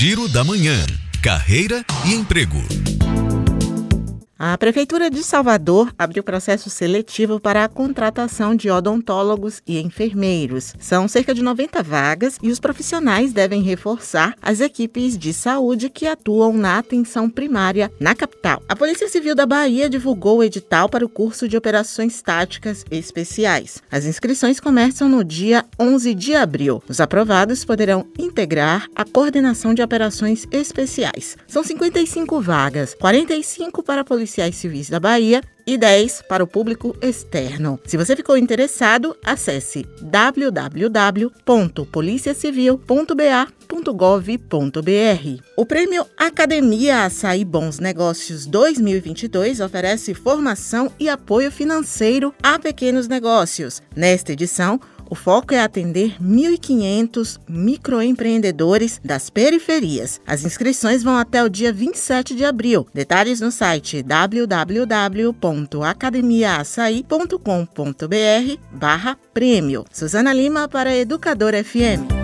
Giro da Manhã. Carreira e emprego. A Prefeitura de Salvador abriu processo seletivo para a contratação de odontólogos e enfermeiros. São cerca de 90 vagas e os profissionais devem reforçar as equipes de saúde que atuam na atenção primária na capital. A Polícia Civil da Bahia divulgou o edital para o curso de operações táticas especiais. As inscrições começam no dia 11 de abril. Os aprovados poderão integrar a coordenação de operações especiais. São 55 vagas, 45 para policiais civis da Bahia e 10 para o público externo. Se você ficou interessado, acesse www.policiacivil.ba.gov.br. O Prêmio Academia Açaí Bons Negócios 2022 oferece formação e apoio financeiro a pequenos negócios. Nesta edição, o foco é atender 1.500 microempreendedores das periferias. As inscrições vão até o dia 27 de abril. Detalhes no site www.academiaaçaí.com.br barra prêmio. Suzana Lima para Educador FM.